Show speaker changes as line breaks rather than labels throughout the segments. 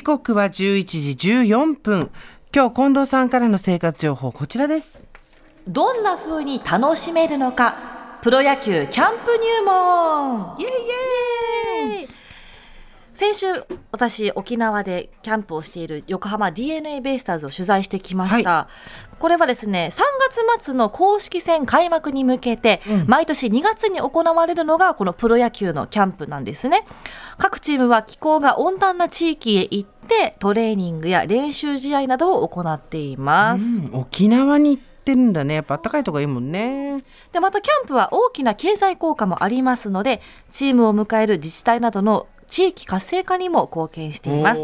時刻は11時14分。今日近藤さんからの生活情報こちらです。
どんな風に楽しめるのか。プロ野球キャンプ入門。
イエイイエイ。
先週私沖縄でキャンプをしている横浜 d n a ベイスターズを取材してきました、
は
これはですね3月末の公式戦開幕に向けて、毎年2月に行われるのがこのプロ野球のキャンプなんですね。各チームは気候が温暖な地域へ行ってトレーニングや練習試合などを行っています、
うん沖縄に行ってるんだね。やっぱ暖かいとこいいもんね。
でまたキャンプは大きな経済効果もありますのでチームを迎える自治体などの地域活性化にも貢献しています。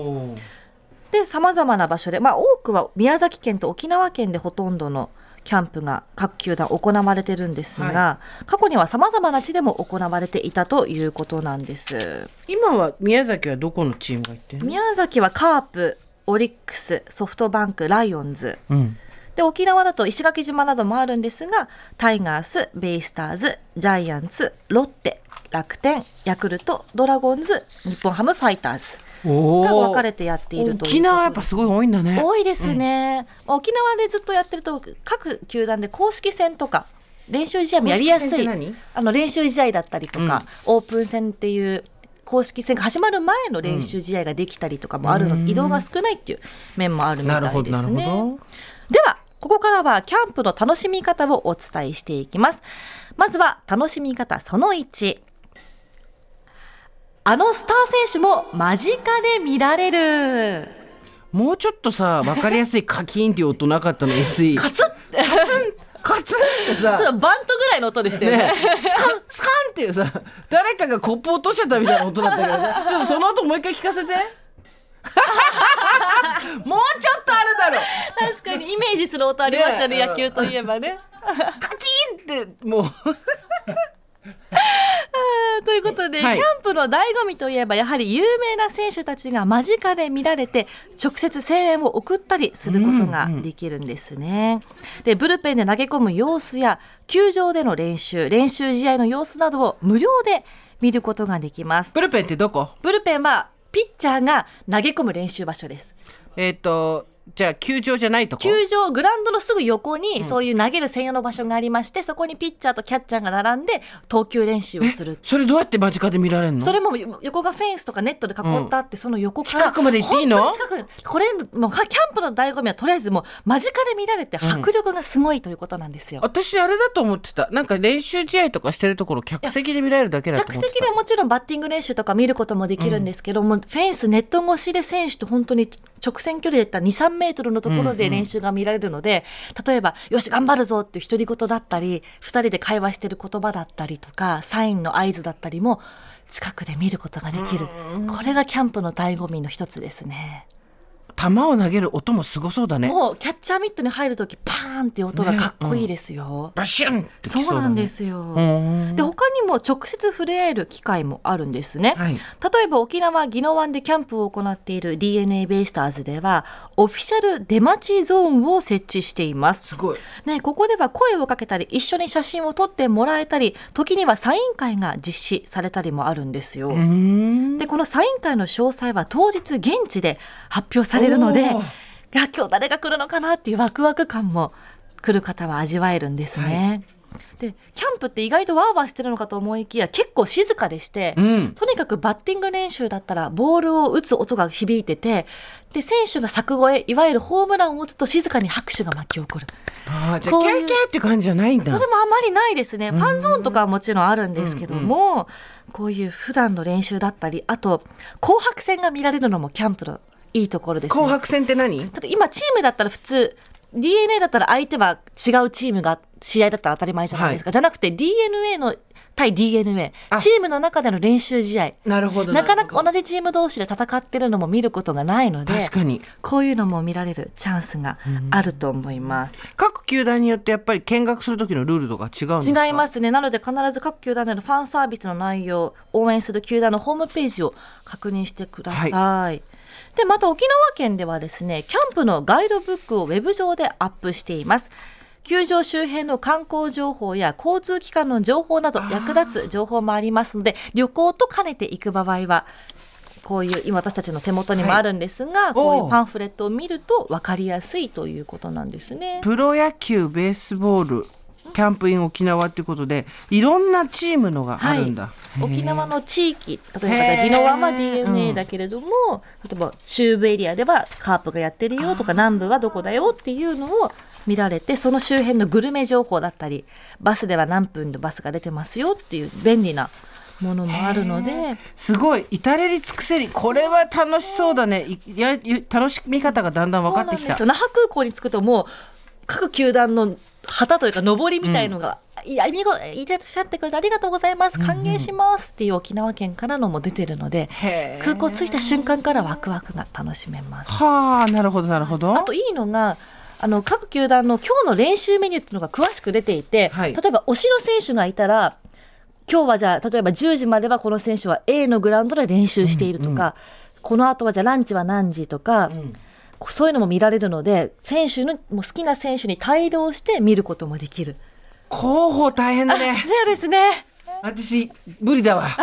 でさまざまな場所で、まあ、多くは宮崎県と沖縄県でほとんどのキャンプが各球団行われてるんですが、過去にはさまざまな地でも行われていたということなんです。
今は宮崎はどこのチームが行ってるの？
宮崎はカープオリックスソフトバンクライオンズ。
うん。
で沖縄だと石垣島などもあるんですがタイガースベイスターズジャイアンツロッテ楽天ヤクルトドラゴンズ日本ハムファイターズ
お
が分か
ー
れてやっていると
沖縄やっぱすごい多いんだね。
多いですね、沖縄でずっとやってると各球団で公式戦とか練習試合もやりやすい。あの練習試合だったりとか、オープン戦っていう公式戦が始まる前の練習試合ができたりとかもあるの。で、移動が少ないっていう面もあるみた
ないるほどなるほ
ですね。
ど。
ではここからはキャンプの楽しみ方をお伝えしていきます。まずは楽しみ方その1あのスター選手も間近で見られる。
もうちょっとさ分かりやすいカキーンっていう音なかったの？SE
カツッ！って
カツンってさ。
ちょっとバントぐらいの音でしたよね。
ね、スカンスカンっていうさ誰かがコップ落としちゃったみたいな音だったけどさ。ちょっとその音もう一回聞かせて。もうちょっとあるだろ。
確かにイメージする音ありますよね
ね
野球といえばね。
カキーンってもう
ことで、
はい
キャンプの醍醐味といえばやはり有名な選手たちが間近で見られて直接声援を送ったりすることができるんですね。でブルペンで投げ込む様子や球場での練習練習試合の様子などを無料で見ることができます。
ブルペンってどこ？
ブルペンはピッチャーが投げ込む練習場所です。
えっ、とじゃあ球場じゃないとこ？
球場グラウンドのすぐ横にそういう投げる専用の場所がありまして、そこにピッチャーとキャッチャーが並んで投球練習をする。
それどうやって間近で見られるの？
それも横がフェンスとかネットで囲ってあって、その横から
近くまで行っていいの？
本当に近くこれもうキャンプの醍醐味はとりあえずもう間近で見られて迫力がすごいということなんですよ。
私あれだと思ってた。なんか練習試合とかしてるところ客席で見られるだけだと
客
思ってた。
席でもちろんバッティング練習とか見ることもできるんですけども、フェンスネット越しで選手と本当に直線距離で言ったら23メートルのところで練習が見られるので、例えば「よし頑張るぞ」って独り言だったり2人で会話してる言葉だったりとかサインの合図だったりも近くで見ることができる。これがキャンプの醍醐味の一つですね。
球を投げる音もすごそうだね
もうキャッチャーミットに入るときパーンって音がかっこいいですよ。
バシュンってき
そうなんですよ。
うん
で他にも直接触れ合える機会もあるんですね。
はい
例えば沖縄宜野湾でキャンプを行っている d n a ベイスターズではオフィシャル出待ちゾーンを設置しています。
すごい
ね、ここでは声をかけたり一緒に写真を撮ってもらえたり時にはサイン会が実施されたりもあるんですよ。
うん
でこのサイン会の詳細は当日現地で発表されるので
おー。
いや今日誰が来るのかなっていうワクワク感も来る方は味わえるんですね。でキャンプって意外とワーワーしてるのかと思いきや結構静かでして、
うん。
とにかくバッティング練習だったらボールを打つ音が響いててで選手が柵越えいわゆるホームランを打つと静かに拍手が巻き起こる。
あーじゃあキャーキャーって感じじゃないんだ。
それもあまりないですね。ファンゾーンとかはもちろんあるんですけども、こういう普段の練習だったり、あと紅白戦が見られるのもキャンプのいいところですね。
紅白戦って何？
だって今チームだったら普通 DNA だったら相手は違うチームが試合だったら当たり前じゃないですか、じゃなくて DNA の対 DNA
あ。
チームの中での練習試合。
なるほど
なかなか同じチーム同士で戦ってるのも見ることがないので
確かに。
こういうのも見られるチャンスがあると思います。
各球団によってやっぱり見学する時のルールとか違うんですか？
違いますね。なので必ず各球団でのファンサービスの内容応援する球団のホームページを確認してください、でまた沖縄県ではですねキャンプのガイドブックをウェブ上でアップしています。球場周辺の観光情報や交通機関の情報など役立つ情報もありますので旅行と兼ねて行く場合はこういう今私たちの手元にもあるんですが、こういうパンフレットを見ると分かりやすいということなんですね。
プロ野球ベースボールキャンプイン沖縄っていうことでいろんなチームのがあるんだ、
はい、沖縄の地域例えばじゃ宜野湾は DNA だけれども、うん、例えば中部エリアではカープがやってるよとか南部はどこだよっていうのを見られてその周辺のグルメ情報だったりバスでは何分でバスが出てますよっていう便利なものもあるので。す
ごい至れり尽くせり。これは楽しそうだね。いや楽しみ方がだんだん分かってきた。
那覇空港に着くともう各球団の旗というか上りみたいのが、うん、いや見事いらっしゃってくれてありがとうございます。歓迎しますっていう沖縄県からのも出てるので、うん、空港着いた瞬間からワクワクが楽しめます。
はあなるほどなるほど。
あといいのがあの各球団の今日の練習メニューっていうのが詳しく出ていて、はい、例えば推しの選手がいたら今日はじゃあ例えば10時まではこの選手は A のグラウンドで練習しているとか、うんうん、この後はじゃあランチは何時とか、うん、そういうのも見られるので選手のもう好きな選手に帯同して見ることもできる。
広報大変だね。
そうですね。
私無理だわ。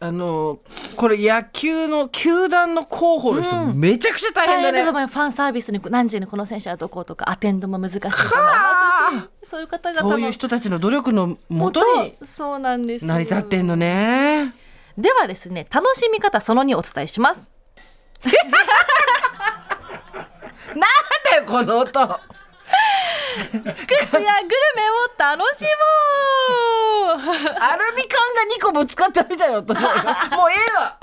あのこれ野球の球団の広報の人、うん、めちゃくちゃ大変だね。フ
ァンサービスに何時にこの選手はどことかアテンドも難しい。と思いますしそういう方々
そういう人たちの努力のもとに
そうなんです
成り立ってんのね。
ではですね楽しみ方その2お伝えします。
この音。
靴やグルメを楽しもう。
アルミ缶が2個ぶつかったみたいな音もうええわ。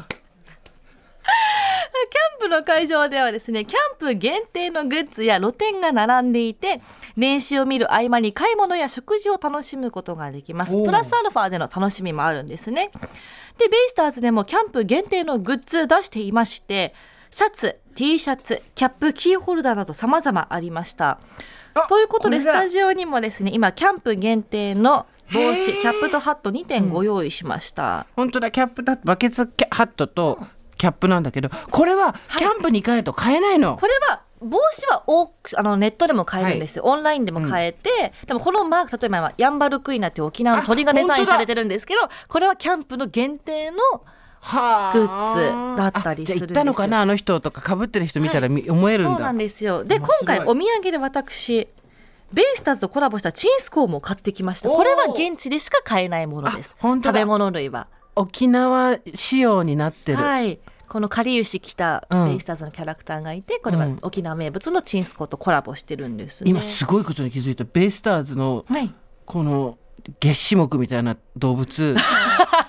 キャンプの会場ではですねキャンプ限定のグッズや露店が並んでいて練習を見る合間に買い物や食事を楽しむことができます。プラスアルファでの楽しみもあるんですね。でベイスターズでもキャンプ限定のグッズ出していましてシャツ T シャツキャップキーホルダーなど様々ありました。ということでスタジオにもですね今キャンプ限定の帽子キャップとハット2点ご用意しました、
うん、本当だキャップだバケツハットとキャップなんだけどこれはキャンプに行かないと買えないの、は
い、これは帽子はおあのネットでも買えるんですよ、はい、オンラインでも買えて、うん、でもこのマーク例えばヤンバルクイナっていう沖縄の鳥がデザインされてるんですけどこれはキャンプの限定のグッズだったりするんですよ。行った
のかなあの人とかかぶってる人見たら、はい、思えるんだ。
そうなんですよ。で今回お土産で私ベイスターズとコラボしたチンスコーも買ってきました。これは現地でしか買えないものです。食べ物類は。
沖縄仕様になってる。
はい。このかりゆし来たベイスターズのキャラクターがいて、うん、これは沖縄名物のチンスコーとコラボしてるんです、ね、
今すごいことに気づいた。ベイスターズの、この月種目みたいな動物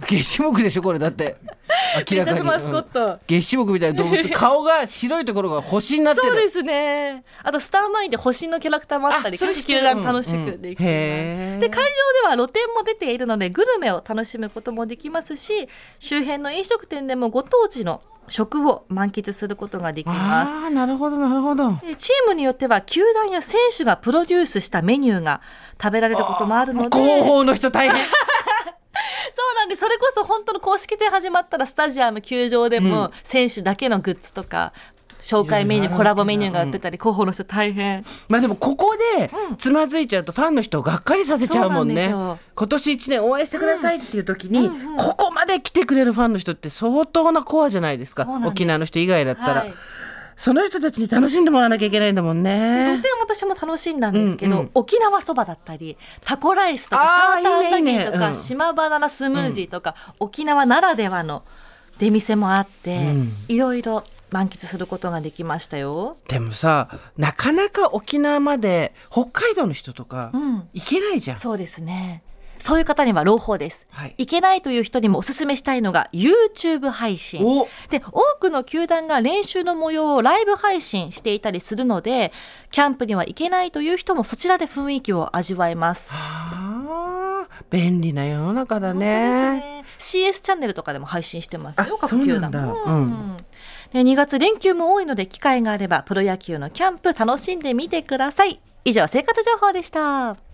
月種目でしょこれだって。
明らかに。マスコット、
月種目みたいな動物。顔が白いところが星になってる。
そうですね。あとスターマインで星のキャラクターもあったり各球団楽しくできます、うん。うん、で会場では露店も出ているのでグルメを楽しむこともできますし周辺の飲食店でもご当地の食を満喫することができます。
あなるほどなるほど。
チームによっては球団や選手がプロデュースしたメニューが食べられることもあるので。
広報の人大変。
そうなんでそれこそ本当の公式戦始まったらスタジアム球場でも選手だけのグッズとか、紹介メニューコラボメニューが売ってたり、広報の人大変。
まあでもここでつまずいちゃうとファンの人をがっかりさせちゃうもんね、今年1年応援してくださいっていう時に、ここまで来てくれるファンの人って相当なコアじゃないですか。沖縄の人以外だったら。はいその人たちに楽しんでもらわなきゃいけないんだもんね。
私も楽しんだんですけど、うんうん、沖縄そばだったりタコライスとかサーターアンダギーとか、島バナナスムージーとか、うん、沖縄ならではの出店もあって、うん、いろいろ満喫することができましたよ。
でもさなかなか沖縄まで北海道の人とか行けないじゃん、
そうですねそういう方には朗報です、はい、いけないという人にもお勧めしたいのが YouTube 配信。で多くの球団が練習の模様をライブ配信していたりするのでキャンプには行けないという人もそちらで雰囲気を味わえます。
便利な世の中だね。ね。
CS チャンネルとかでも配信してますよ各球団。うん、で2月連休も多いので機会があればプロ野球のキャンプ楽しんでみてください。以上生活情報でした